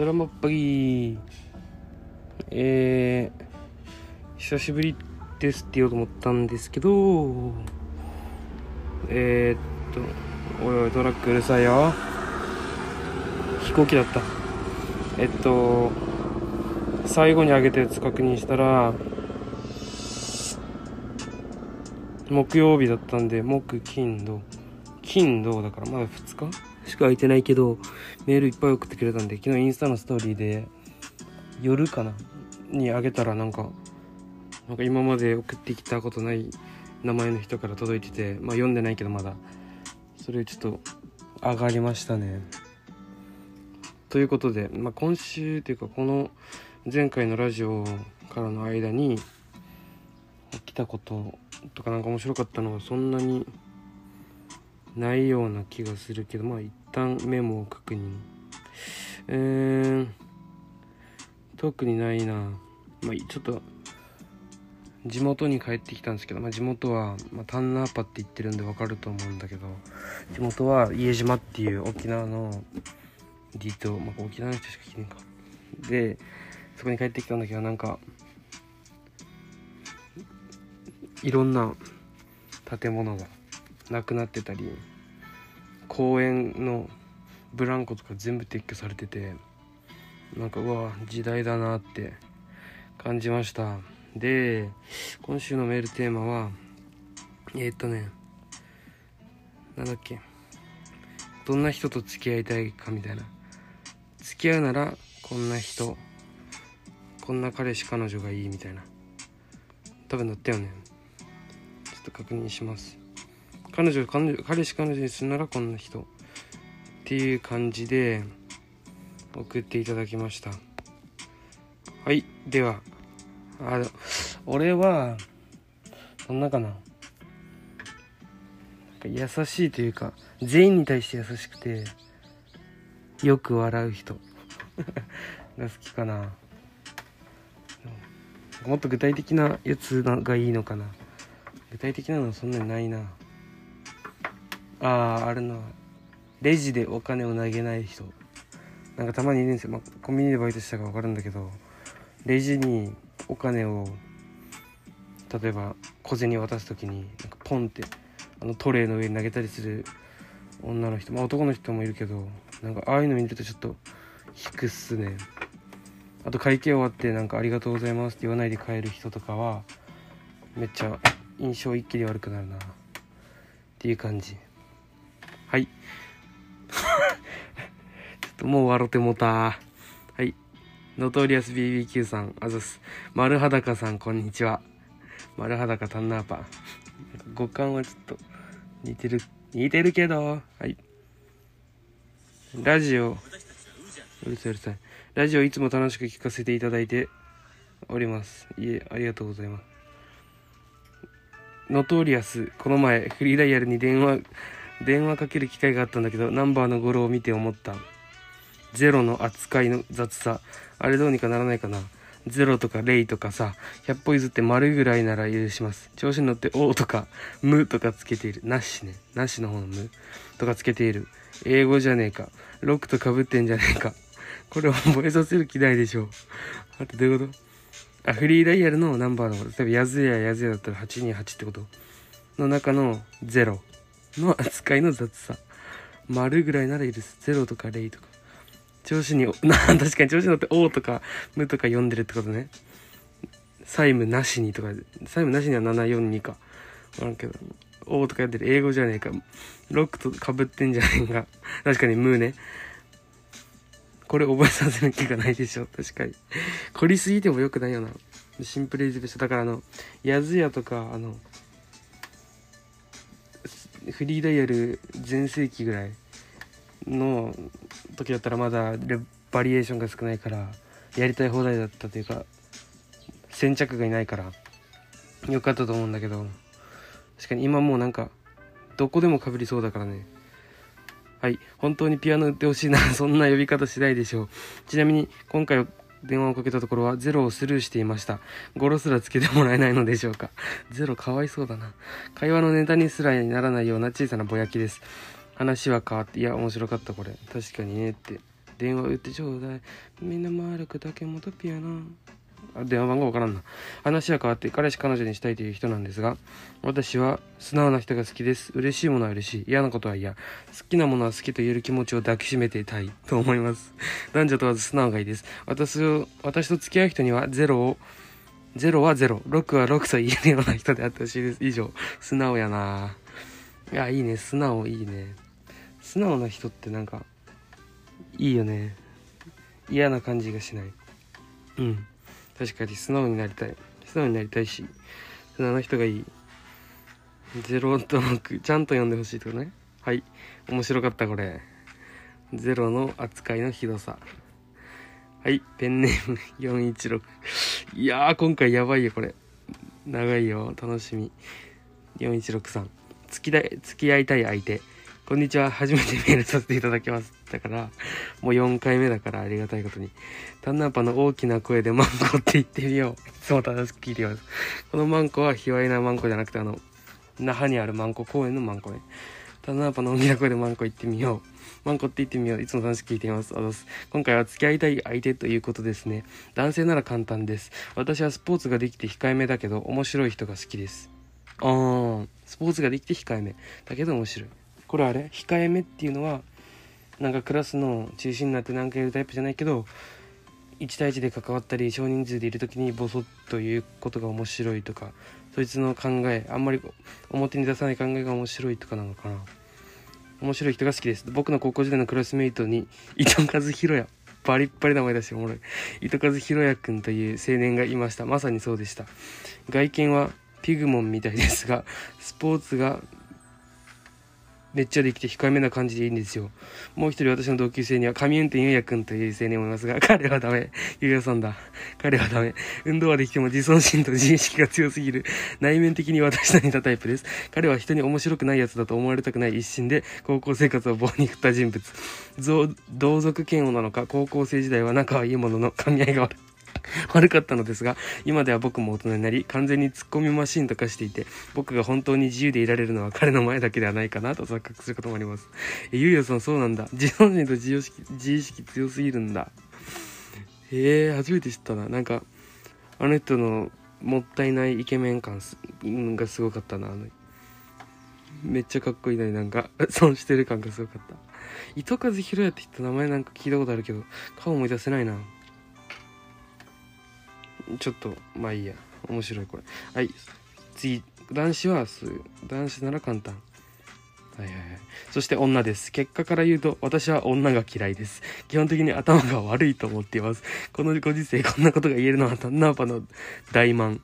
そらまっぱぎえー、久しぶりですって言おうと思ったんですけどえー、っとおいおいトラックうるさいよ。飛行機だった。えっと最後に上げたやつ確認したら木曜日だったんで木金土。金土だからまだ2日？しか空いてないけどメールいっぱい送ってくれたんで昨日インスタのストーリーで夜かなにあげたらなんかなんか今まで送ってきたことない名前の人から届いててまあ読んでないけどまだ。それちょっと上がりましたね。ということで、まあ、今週というかこの前回のラジオからの間に起きたこととかなんか面白かったのはそんなにないような気がするけどまあ旦メモを確認。えーん、特にないな。まあちょっと地元に帰ってきたんですけど、まあ、地元は、まあ、タンナーパって言ってるんでわかると思うんだけど地元は家島っていう沖縄の離島、まあ、沖縄の人しか聞けんか。でそこに帰ってきたんだけどなんかいろんな建物がなくなってたり公園のブランコとか全部撤去されててなんかうわ時代だなって感じました。で今週のメールテーマはえー、っとねなんだっけどんな人と付き合いたいかみたいな。付き合うならこんな人こんな彼氏彼女がいいみたいな。多分なったよね。ちょっと確認します。彼女彼女彼氏彼女にするならこんな人。っていう感じで送っていただきました。はいではあ俺はそんなかな。優しいというか全員に対して優しくてよく笑う人。が好きかな。もっと具体的なやつがいいのかな。具体的なのはそんなにないな。あああるな。レジでお金を投げない人。なんかたまにいるんですよ、まあ、コンビニでバイトしたか分かるんだけどレジにお金を例えば小銭渡す時になんかポンってあのトレーの上に投げたりする女の人。まあ男の人もいるけどなんかああいうの見るとちょっと引くっすね。あと会計終わってなんかありがとうございますって言わないで帰る人とかはめっちゃ印象一気に悪くなるな。っていう感じ。はい。ちょっともう笑ってもた。はい。ノトリアス BBQ さんあざす丸裸さんこんにちは。丸裸タンナーパン五感はちょっと似てる似てるけど。はい。ラジオ。うるさいうるさい。ラジオいつも楽しく聞かせていただいております。いえありがとうございます。ノトリアスこの前フリーダイヤルに電話電話かける機会があったんだけどナンバーの語呂を見て思った。ゼロの扱いの雑さ。あれどうにかならないかな。ゼロとか0とかさ100歩譲って丸ぐらいなら許します。調子に乗って「お」とか「む」とかつけている。なしね。なしの方の「む」とかつけている。英語じゃねえか。6とかぶってんじゃねえか。これ覚えさせる気ないでしょう。あとどういうこと？あフリーダイヤルのナンバーの例えばやずややずやだったら828ってこと。の中の0の扱いの雑さ。丸ぐらいなら許す。0とか0とか。調子にな 確かに調子に乗って「お」とか「む」とか読んでるってことね。債務なしにとか。債務なしには742か。分かんけど「お」とか読んでる。英語じゃねえか。ロックとかぶってんじゃねえか。確かに「む」ね。これ覚えさせる気がないでしょ。確かに。凝りすぎてもよくないよな。シンプルイズベスト。だからあのやずやとかあのフリーダイヤル全盛期ぐらいの時だったらまだバリエーションが少ないからやりたい放題だったというか先着がいないからよかったと思うんだけど確かに今もうなんかどこでもかぶりそうだからね。はい本当にピアノ売ってほしいなそんな呼び方しないでしょう。ちなみに今回電話をかけたところはゼロをスルーしていました。語呂すらつけてもらえないのでしょうか。ゼロかわいそうだな。会話のネタにすらにならないような小さなぼやきです。話は変わっていや面白かったこれ。確かにねって。電話打ってちょうだい。みんな丸くだけもとピアノ。電話番号わからんな。話は変わって彼氏彼女にしたいという人なんですが私は素直な人が好きです。嬉しいものは嬉しい。嫌なことは嫌。好きなものは好きと言える気持ちを抱きしめていたい。と思います。男女問わず素直がいいです。私を私と付き合う人にはゼロをゼロはゼロ。6は6と言えるような人であってほしいです。以上。素直やな。いやいいね。素直いいね。素直な人ってなんかいいよね。嫌な感じがしない。うん。確かに素直になりたい。素直になりたいし素直な人がいい。ゼロと6ちゃんと読んでほしいってことね。はい。面白かったこれ。ゼロの扱いのひどさ。はい。ペンネーム416いやー今回やばいよこれ。長いよ。楽しみ。4163付きだ付き合いたい相手。こんにちは。初めてメールさせていただきます。だからもう4回目だからありがたいことに。タンナーパの大きな声でマンコって言ってみよう。いつも楽しく聞いてます。このマンコは卑猥なマンコじゃなくてあの那覇にあるマンコ公園のマンコね。タンナーパの大きな声でマンコ言ってみよう。マンコって言ってみよう。いつも楽しく聞いています。あざす。今回は付き合いたい相手ということですね。男性なら簡単です。私はスポーツができて控えめだけど面白い人が好きです。あー。スポーツができて控えめ。だけど面白い。これあれ？控えめっていうのはなんかクラスの中心になって何かやるタイプじゃないけど1対1で関わったり少人数でいる時にボソッということが面白いとかそいつの考えあんまり表に出さない考えが面白いとかなのかな。面白い人が好きです。僕の高校時代のクラスメイトに伊藤和弘也バリッバリ名前出しおもろい。伊藤和弘也君という青年がいました。まさにそうでした。外見はピグモンみたいですがスポーツがめっちゃできて控えめな感じでいいんですよ。もう一人私の同級生には神運転ゆうやくんという青年もいますが、彼はダメ。ゆうやさんだ。彼はダメ。運動はできても自尊心と自意識が強すぎる。内面的に私と似たタイプです。彼は人に面白くない奴だと思われたくない一心で、高校生活を棒に振った人物。同族嫌悪なのか、高校生時代は仲はいいものの、噛み合いが悪い。悪かったのですが今では僕も大人になり完全にツッコミマシンと化していて僕が本当に自由でいられるのは彼の前だけではないかなと 錯覚することもあります。えゆうやさんそうなんだ。自尊心と自意識自意識強すぎるんだ。へえ初めて知ったな。なんかあの人のもったいないイケメン感がすごかったなあの。めっちゃかっこいいのになんか 損してる感がすごかった。糸数ひろやって言った名前なんか聞いたことあるけど顔思い出せないな。ちょっとまあいいや。面白いこれ。はい。次。男子は男子なら簡単。はいはいはい。そして女です。結果から言うと私は女が嫌いです。基本的に頭が悪いと思っています。このご時世こんなことが言えるのはタンナーパの大満。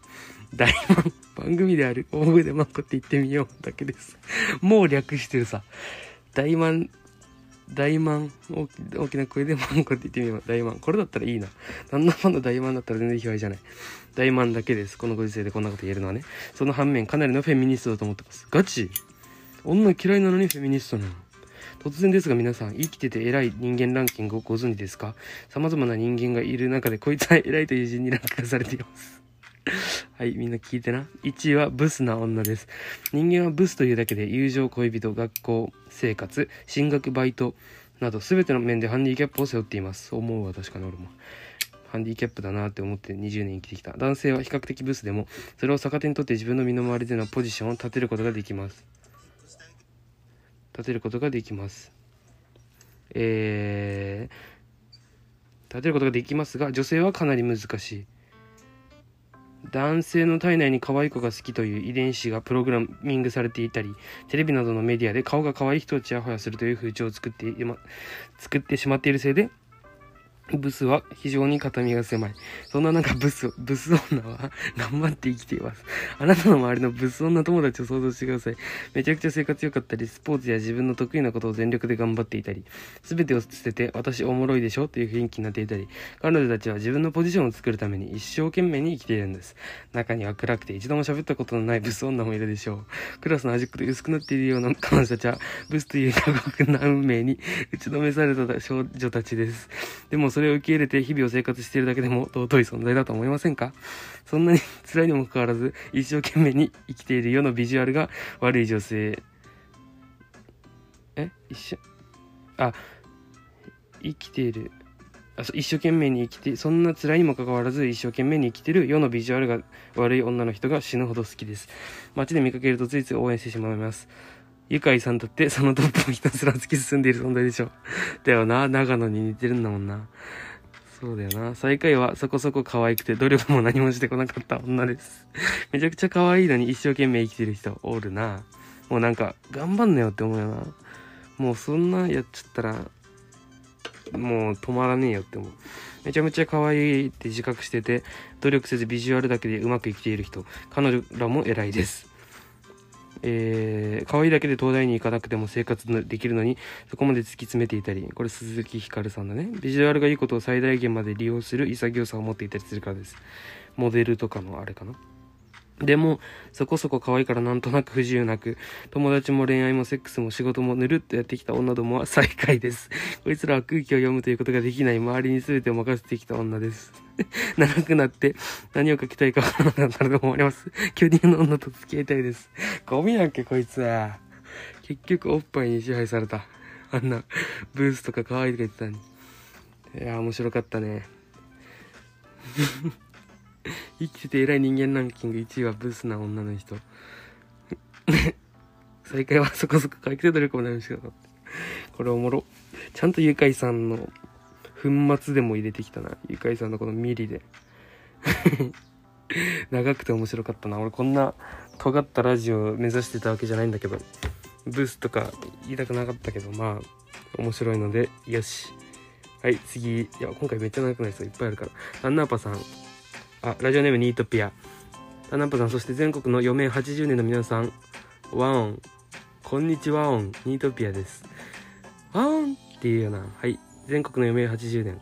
大満。番組である。大声でマンコって言ってみようだけです。もう略してるさ。大満。大満大きな声でマンコって言ってみよう大満。これだったらいいな。旦那ファンの大満だったら全然卑猥じゃない。大満だけです。このご時世でこんなこと言えるのはね。その反面かなりのフェミニストだと思ってます。ガチ。女嫌いなのにフェミニストなの。突然ですが皆さん生きてて偉い人間ランキングをご存知ですか？様々な人間がいる中でこいつは偉いという順にランク化されています。はい、みんな聞いてな。1位はブスな女です。人間はブスというだけで友情、恋人、学校、生活、進学、バイトなど全ての面でハンディキャップを背負っています。思うわ、確かに俺も。ハンディキャップだなって思って20年生きてきた。男性は比較的ブスでも、それを逆手にとって自分の身の回りでのポジションを立てることができます。立てることができます。えー、立てることができますが、女性はかなり難しい。男性の体内に可愛い子が好きという遺伝子がプログラミングされていたりテレビなどのメディアで顔が可愛い人をちやほやするという風潮を作って作ってしまっているせいでブスは非常に肩身が狭い。そんな中、ブス、ブス女は 頑張って生きています。あなたの周りのブス女友達を想像してください。めちゃくちゃ生活良かったり、スポーツや自分の得意なことを全力で頑張っていたり、すべてを捨てて、私おもろいでしょという雰囲気になっていたり、彼女たちは自分のポジションを作るために一生懸命に生きているんです。中には暗くて一度も喋ったことのない ブス女もいるでしょう。クラスの端っこで薄くなっているような 彼女たちは、ブスという過酷な運命に打ちのめされた少女たちです。でもそれを受け入れて日々を生活しているだけでも尊い存在だと思いませんか？そんなに 辛いにもかかわらず一生懸命に生きている世のビジュアルが悪い女性え？一緒？あ生きている。あ一生懸命に生きてそんな辛いにもかかわらず一生懸命に生きている世のビジュアルが悪い女の人が死ぬほど好きです。街で見かけるとついつい応援してしまいます。ゆかいさんだってそのトップをひたすら突き進んでいる存在でしょ。だよな、長野に似てるんだもんな。そうだよな。最下位はそこそこ可愛くて努力も何もしてこなかった女です。めちゃくちゃ可愛いのに一生懸命生きてる人おるな。もうなんか、頑張んなよって思うよな。もうそんなやっちゃったら、もう止まらねえよって思う。めちゃめちゃ可愛いって自覚してて、努力せずビジュアルだけでうまく生きている人、彼女らも偉いです。えー、可愛いだけで東大に行かなくても生活できるのに、そこまで突き詰めていたり、これ鈴木ひかるさんだね。ビジュアルがいいことを最大限まで利用する潔さを持っていたりするからです。モデルとかのあれかな？でも、そこそこ可愛いからなんとなく不自由なく、友達も恋愛もセックスも仕事もぬるっとやってきた女どもは最下位です。こいつらは空気を読むということができない周りに全てを任せてきた女です。長くなって何を書きたいかわからなくなると思います。巨乳の女と付き合いたいです。ゴミやんけ、こいつは。結局おっぱいに支配された。あんな、ブースとか可愛いとか言ってたのに。いや、面白かったね。生きてて偉い人間ランキング1位はブスな女の人。最下位はそこそこ回復努力もなりましたこれおもろ。ちゃんとゆかいさんの粉末でも入れてきたな。ゆかいさんのこのミリで。長くて面白かったな。俺こんな尖ったラジオを目指してたわけじゃないんだけど、ブスとか言いたくなかったけど、まあ、面白いので、よし。はい、次。いや、今回めっちゃ長くないですよ。いっぱいあるから。アンナーパさん。あ、ラジオネームニートピア。タナンパさん、そして全国の余命80年の皆さん、ワオン。こんにちはオン。ニートピアです。ワオンっていうような。はい。全国の余命80年。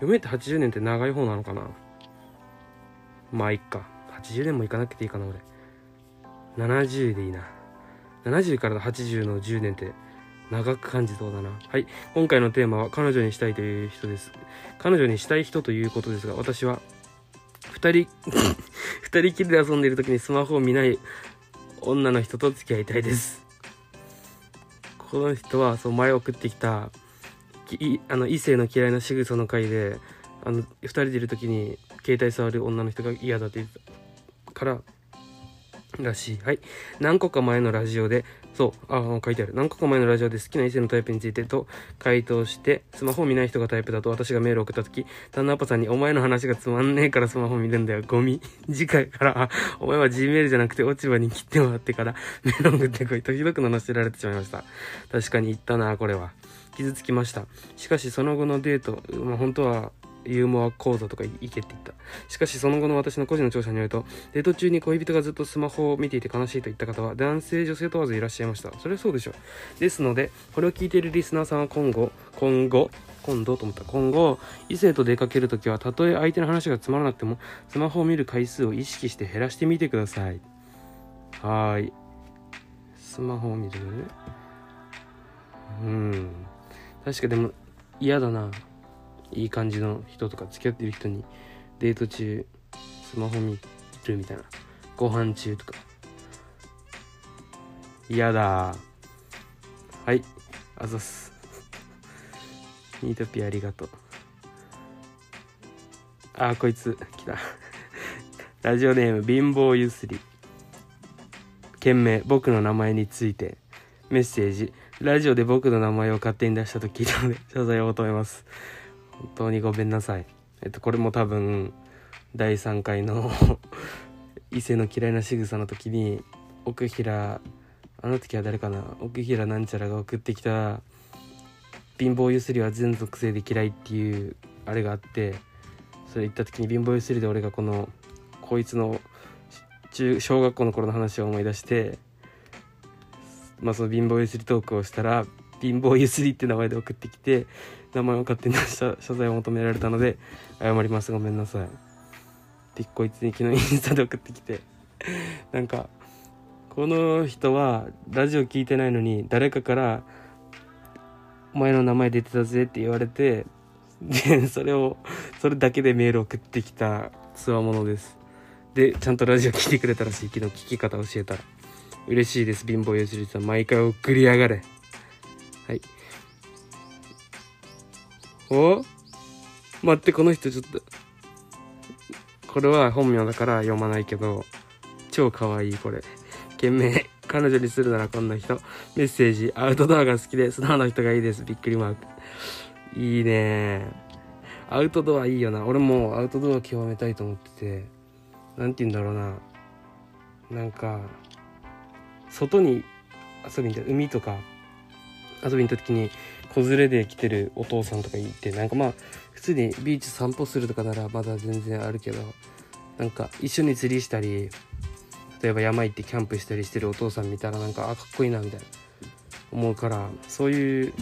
余命って80年って長い方なのかな？まあ、いっか。80年もいかなくていいかな、俺。70でいいな。70から80の10年って長く感じそうだな。はい。今回のテーマは彼女にしたいという人です。彼女にしたい人ということですが、私は二人 二人きりで遊んでいる時にスマホを見ない女の人と付き合いたいです。この人はそう前送ってきたあの異性の嫌いな仕草の回であの2人でいる時に携帯触る女の人が嫌だって言ったかららしい。はい。何個か前のラジオで、そう、あ、書いてある。何個か前のラジオで好きな異性のタイプについてと回答して、スマホを見ない人がタイプだと私がメールを送った時、タンナッパさんに、お前の話がつまんねえからスマホ見るんだよ、ゴミ。次回から、あお前は G メールじゃなくて落ち葉に切ってもらってから、メールを送ってこいとひどく罵られてしまいました。確かに言ったな、これは。傷つきました。しかしその後のデート、まあ、本当はユーモア講座とか行けって言った。しかしその後の私の個人の調査によると、デート中に恋人がずっとスマホを見ていて悲しいと言った方は、男性、女性問わずいらっしゃいました。それはそうでしょう。ですので、これを聞いているリスナーさんは今後、今後、今度と思った今後異性と出かけるときはたとえ相手の話がつまらなくてもスマホを見る回数を意識して減らしてみてくださいはいスマホを見るうん確かでも嫌だないい感じの人とか付き合ってる人にデート中スマホ見るみたいな。ご飯中とか。嫌だ。はい。あざす。ニートピアありがとう。あこいつ。来た。ラジオネーム貧乏ゆすり。件名僕の名前について。メッセージ。ラジオで僕の名前を勝手に出したと聞いたので謝罪を求めます。本当にごめんなさい。えっとこれも多分第3回の 異性の嫌いな仕草の時に奥平あの時は誰かな？奥平なんちゃらが送ってきた貧乏ゆすりは全属性で嫌いっていうあれがあってそれ行った時に貧乏ゆすりで俺がこのこいつの中小学校の頃の話を思い出してまあその貧乏ゆすりトークをしたら貧乏ゆすりって名前で送ってきて名前を勝手に出した謝罪を求められたので謝ります。ごめんなさい。でこいつに昨日インスタで送ってきて。なんかこの人はラジオ聞いてないのに誰かから「お前の名前出てたぜ」って言われてでそれをそれだけでメール送ってきたつわものです。でちゃんとラジオ聞いてくれたらしい。昨日聞き方教えたら。嬉しいです。貧乏ゆすりさん。毎回送りやがれ。はい。お？待ってこの人ちょっと。これは本名だから読まないけど超可愛いこれ。件名彼女にするならこんな人。メッセージ。アウトドアが好きで素直な人がいいです。びっくりマーク。いいね。アウトドアいいよな。俺もアウトドア極めたいと思ってて。何て言うんだろうな。なんか外に遊びに行った。海とか遊びに行った時に子連れで来てるお父さんとかいてなんかまあ普通にビーチ散歩するとかならまだ全然あるけどなんか一緒に釣りしたり例えば山行ってキャンプしたりしてるお父さん見たらなんかあかっこいいなみたいな思うからそういう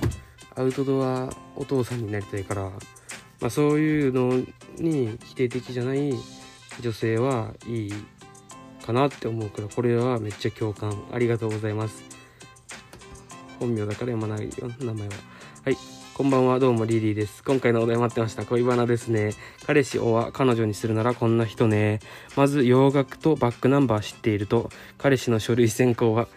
アウトドアお父さんになりたいから、まあ、そういうのに否定的じゃない女性はいいかなって思うからこれはめっちゃ共感。ありがとうございます。本名だから読まないよ名前は。はいこんばんはどうもリリーです。今回のお題待ってました。恋バナですね。彼氏をは彼女にするならこんな人ね。まず洋楽とバックナンバー知っていると彼氏の書類選考は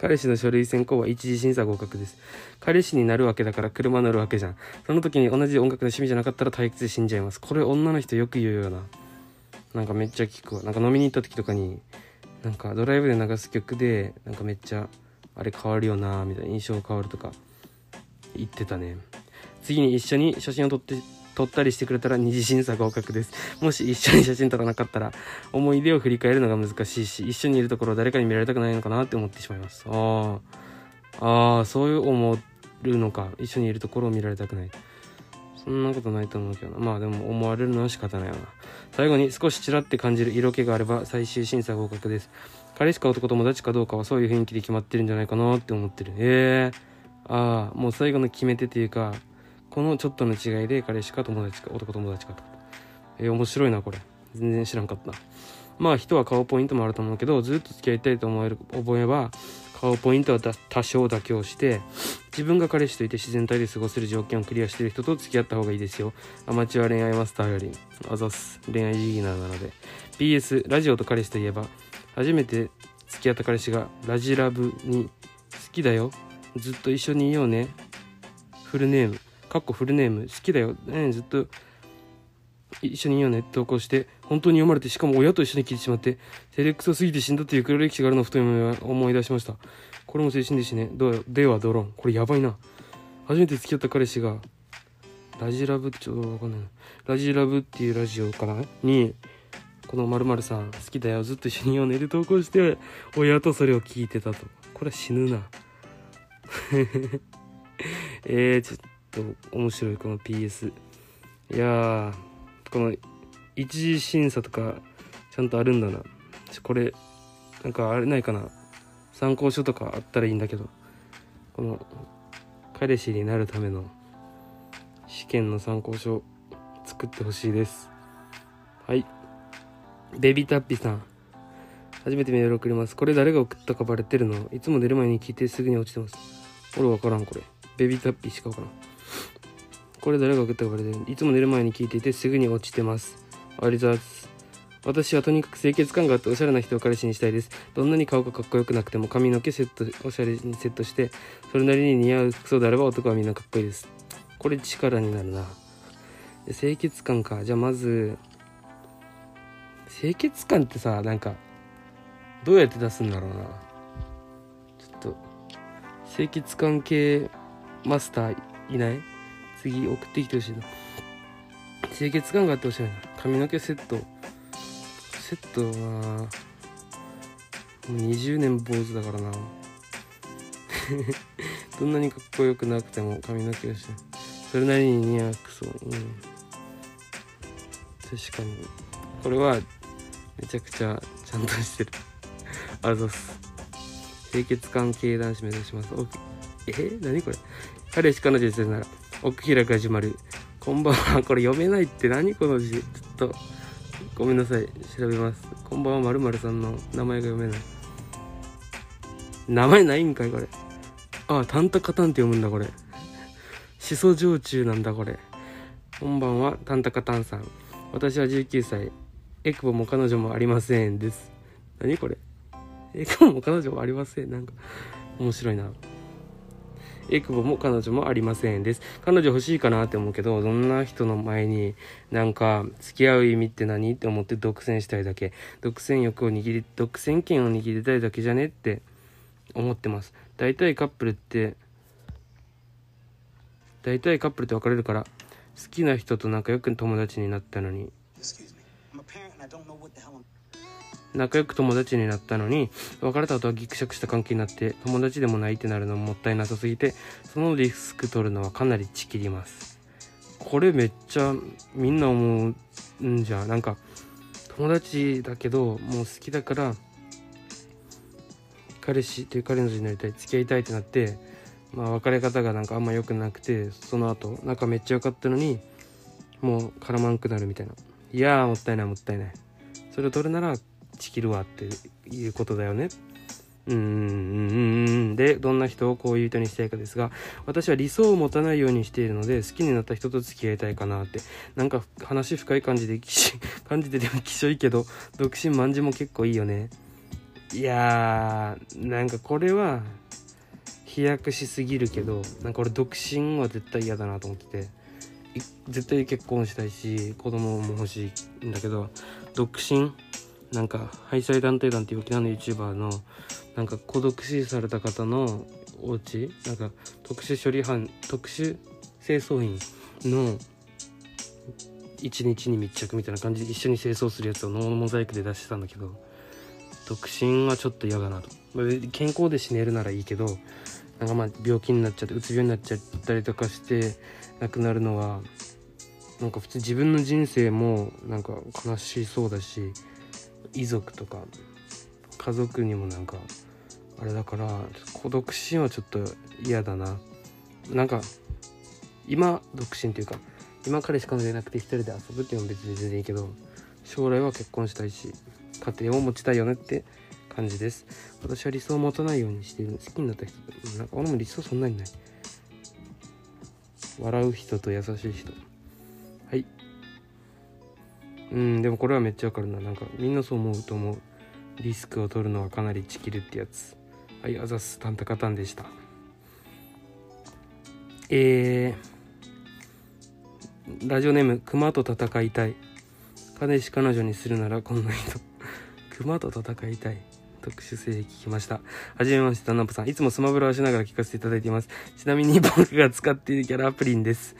彼氏の書類選考は一次審査合格です。彼氏になるわけだから車乗るわけじゃん。その時に同じ音楽の趣味じゃなかったら退屈で死んじゃいます。これ女の人よく言うような。なんかめっちゃ聞くわ。なんか飲みに行った時とかになんかドライブで流す曲でなんかめっちゃあれ変わるよなみたいな印象変わるとか。言ってたね。次に一緒に写真を撮って撮ったりしてくれたら二次審査合格です。もし一緒に写真撮らなかったら思い出を振り返るのが難しいし一緒にいるところを誰かに見られたくないのかなって思ってしまいます。ああそういう思うのか。一緒にいるところを見られたくない。そんなことないと思うけどな。まあでも思われるのは仕方ないよな。最後に少しちらって感じる色気があれば最終審査合格です。彼氏か男友達かどうかはそういう雰囲気で決まってるんじゃないかなって思ってる。ええー、ああもう最後の決め手というかこのちょっとの違いで彼氏か友達か男友達かと。えー、面白いなこれ。全然知らんかった。まあ人は顔ポイントもあると思うけどずっと付き合いたいと思える覚えば顔ポイントは多少妥協して自分が彼氏といて自然体で過ごせる条件をクリアしてる人と付き合った方がいいですよ。アマチュア恋愛マスターより。あざす。恋愛ビギナーなので。PS ラジオと彼氏といえば初めて付き合った彼氏がラジラブに好きだよ。ずっと一緒にいようね。フルネーム。かっこフルネーム。好きだよ、ね、ずっと一緒にいようね。投稿して。本当に読まれてしかも親と一緒に聞いてしまって。照れくさすぎて死んだという黒歴史があるのをふと思い出しました。これも精神でしね。どうではドローン。これやばいな。初めて付き合った彼氏がラジラブちょっとわかんないラジラブっていうラジオかなにこのまるさん好きだよ。ずっと一緒にいようね。で投稿して親とそれを聞いてたと。これは死ぬな。えー、ちょっと面白いこの PS いやーこの一次審査とかちゃんとあるんだな。これなんかあれないかな。参考書とかあったらいいんだけど。この彼氏になるための試験の参考書作ってほしいです。はい。ベビータッピさん。初めてメール送ります。これ誰が送ったかバレてるの？いつも出る前に聞いてすぐに落ちてます。俺分からんこれ。ベビータッピーしか分からん。これ誰が送ったかバレてるい。つも寝る前に聞いていてすぐに落ちてます。ありがとうございます。私はとにかく清潔感があっておしゃれな人を彼氏にしたいです。どんなに顔がかっこよくなくても髪の毛セットおしゃれにセットしてそれなりに似合う服装であれば男はみんなかっこいいです。これ力になるな。清潔感か。じゃあまず清潔感ってさなんかどうやって出すんだろうな。清潔感系マスターいない？次送ってきてほしいな。清潔感があってほしいな。髪の毛セット。セットはもう20年坊主だからな。どんなにかっこよくなくても髪の毛をしてそれなりに似合う服装うん。確かに。これはめちゃくちゃちゃんとしてる。あざっす。清潔関係男子目指します。おえ何これ？彼氏彼女にすなら奥開く始まる。こんばんは。これ読めないって何この字？ちょっとごめんなさい。調べます。こんばんは。まるまるさんの名前が読めない。名前ないんかいこれ。あタンタカタンって読むんだこれ。しそ焼酎なんだこれ。こんばんは。タンタカタンさん。私は19歳。エクボも彼女もありませんです。何これ？エクボも彼女もありません。なんか面白いな。エクボも彼女もありませんです。彼女欲しいかなって思うけどどんな人の前になんか付き合う意味って何って思って独占したいだけ。独占欲を握り独占権を握りたいだけじゃねって思ってます。大体カップルって大体カップルって別れるから好きな人と仲良く友達になったのに。仲良く友達になったのに別れた後はギクシャクした関係になって友達でもないってなるのももったいなさすぎてそのリスク取るのはかなりちきります。これめっちゃみんな思うんじゃなんか友達だけどもう好きだから彼氏という彼女になりたい付き合いたいってなってまあ別れ方がなんかあんま良くなくてその後仲めっちゃ良かったのにもう絡まんくなるみたいな。いやーもったいないもったいない。それを取るならちきるわっていうことだよね。うんでどんな人をこういう人にしたいかですが私は理想を持たないようにしているので好きになった人と付き合いたいかなって。なんか話深い感じで 感じててもきしょいけど独身まんじも結構いいよね。いやーなんかこれは飛躍しすぎるけどなんか俺独身は絶対嫌だなと思ってて。絶対結婚したいし子供も欲しいんだけど独身なんかハイサイ団体団っていう沖縄の YouTuber のなんか孤独死された方のお家なんか特殊処理班特殊清掃員の一日に密着みたいな感じで一緒に清掃するやつをノーモザイクで出してたんだけど独身はちょっと嫌だなと、まあ健康で死ねるならいいけどなんかまあ病気になっちゃってうつ病になっちゃったりとかして亡くなるのはなんか普通自分の人生もなんか悲しそうだし遺族とか家族にもなんかあれだから孤独死はちょっと嫌だな。なんか今独身っていうか今彼氏彼女いなくて一人で遊ぶっていうのも別に全然いいけど将来は結婚したいし家庭を持ちたいよねって感じです。私は理想を持たないようにしてる。好きになった人なんか俺も理想そんなにない。笑う人と優しい人。うんでもこれはめっちゃわかるな。なんかみんなそう思うと思う。リスクを取るのはかなりちきるってやつ。はいあざす。タンタカタンでした。えー、ラジオネーム熊と戦いたい。彼氏彼女にするならこんな人。熊と戦いたい。特殊性聞きました。はじめまして、タナップさん。いつもスマブラをしながら聞かせていただいています。ちなみに僕が使っているキャラはプリンです。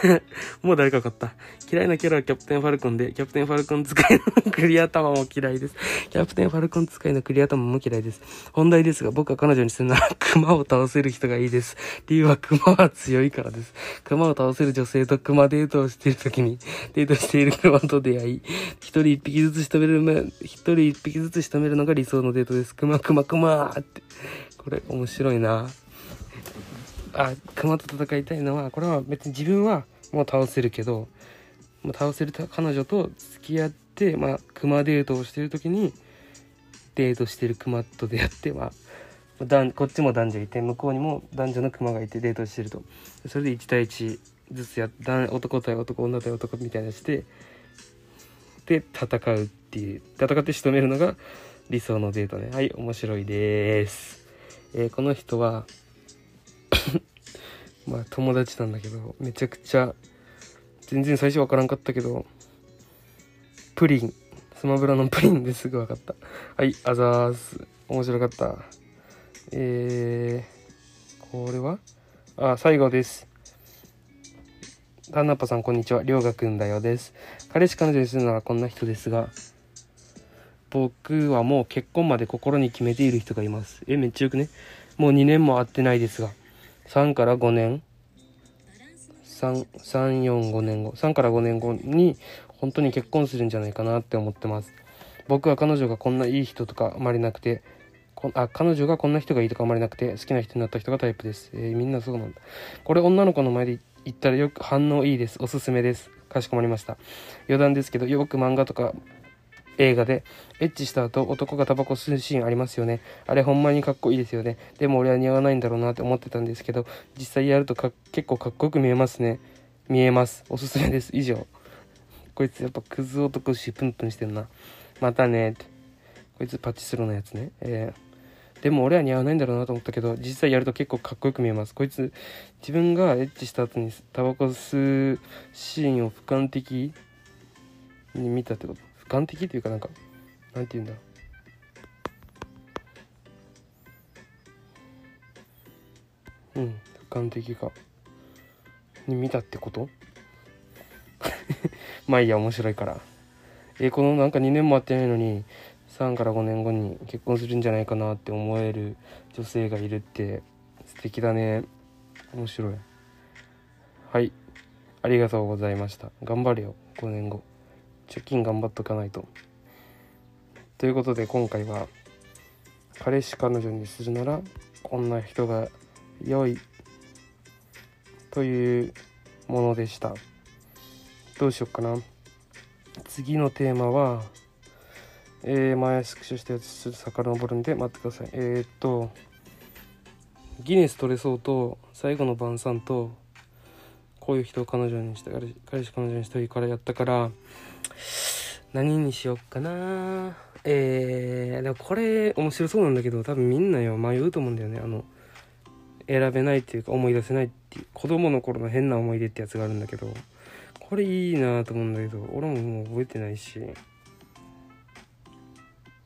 もう誰か買った。嫌いなキャラはキャプテンファルコンで、キャプテンファルコン使いのクリア玉も嫌いです。キャプテンファルコン使いのクリア玉も嫌いです。本題ですが、僕は彼女にするなら、熊を倒せる人がいいです。理由は熊は強いからです。熊を倒せる女性と熊デートをしているときに、デートしている熊と出会い、一人一匹ずつ仕留める、一人一匹ずつ仕留めるのが理想のデートです。熊熊熊ーって。これ面白いな。あ、熊と戦いたいのは、これは別に自分はもう倒せるけど、もう倒せる彼女と付き合って、まあ、熊デートをしてる時に、デートしてる熊と出会って、まあ、こっちも男女いて向こうにも男女の熊がいてデートしてるとそれで1対1ずつや男対男女対男みたいなしてで戦うっていう戦って仕留めるのが理想のデートね。はい面白いです、えーこの人は まあ友達なんだけどめちゃくちゃ全然最初わからんかったけどプリン。スマブラのプリンですぐ分かった。はいあざーす。面白かった。えー、これは？あ最後です。タンナッパさんこんにちは。りょうがくんだよです。彼氏彼女にするのはこんな人ですが僕はもう結婚まで心に決めている人がいます。えめっちゃよくね？もう2年も会ってないですが。3から5年。345年後。3から5年後に本当に結婚するんじゃないかなって思ってます。僕は彼女がこんないい人とかあまりなくてこあ彼女がこんな人がいいとかあまりなくて好きな人になった人がタイプです、えーみんなそうなんだ。これ女の子の前で言ったらよく反応いいです。おすすめです。かしこまりました。余談ですけどよく漫画とか映画でエッチした後男がタバコ吸うシーンありますよね。あれほんまにかっこいいですよね。でも俺は似合わないんだろうなって思ってたんですけど実際やるとか結構かっこよく見えますね。見えます。おすすめです。以上。こいつやっぱクズ男しプンプンしてんな。またねこいつパチスロのやつね。えー。でも俺は似合わないんだろうなと思ったけど実際やると結構かっこよく見えます。こいつ自分がエッチした後にタバコ吸うシーンを俯瞰的に見たってこと？俯瞰的っていうかなんかなんて言うんだ？うん俯瞰的か。に見たってこと？まあいいや面白いから。えこのなんか2年も会ってないのに3から5年後に結婚するんじゃないかなって思える女性がいるって素敵だね。面白い。はい。ありがとうございました。頑張れよ5年後。貯金頑張っとかないと。ということで今回は彼氏彼女にするならこんな人が良いというものでした。どうしよっかな。次のテーマはえー、前スクショしたやつちょっと遡るんで待ってください。えー、っとギネス取れそうと最後の晩餐とこういう人を彼女にした彼氏彼女にしたいからやったから何にしよっかなえー、でもこれ面白そうなんだけど多分みんなよ迷うと思うんだよねあの選べないっていうか思い出せないっていう子供の頃の変な思い出ってやつがあるんだけどこれいいなと思うんだけど俺ももう覚えてないし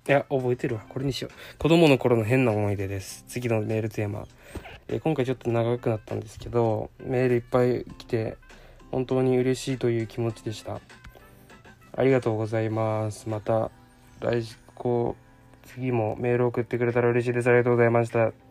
いや、覚えてるわ。これにしよう。子供の頃の変な思い出です。次のメールテーマ。えー今回ちょっと長くなったんですけど、メールいっぱい来て、本当に嬉しいという気持ちでした。ありがとうございます。また、来週、こう、次もメール送ってくれたら嬉しいです。ありがとうございました。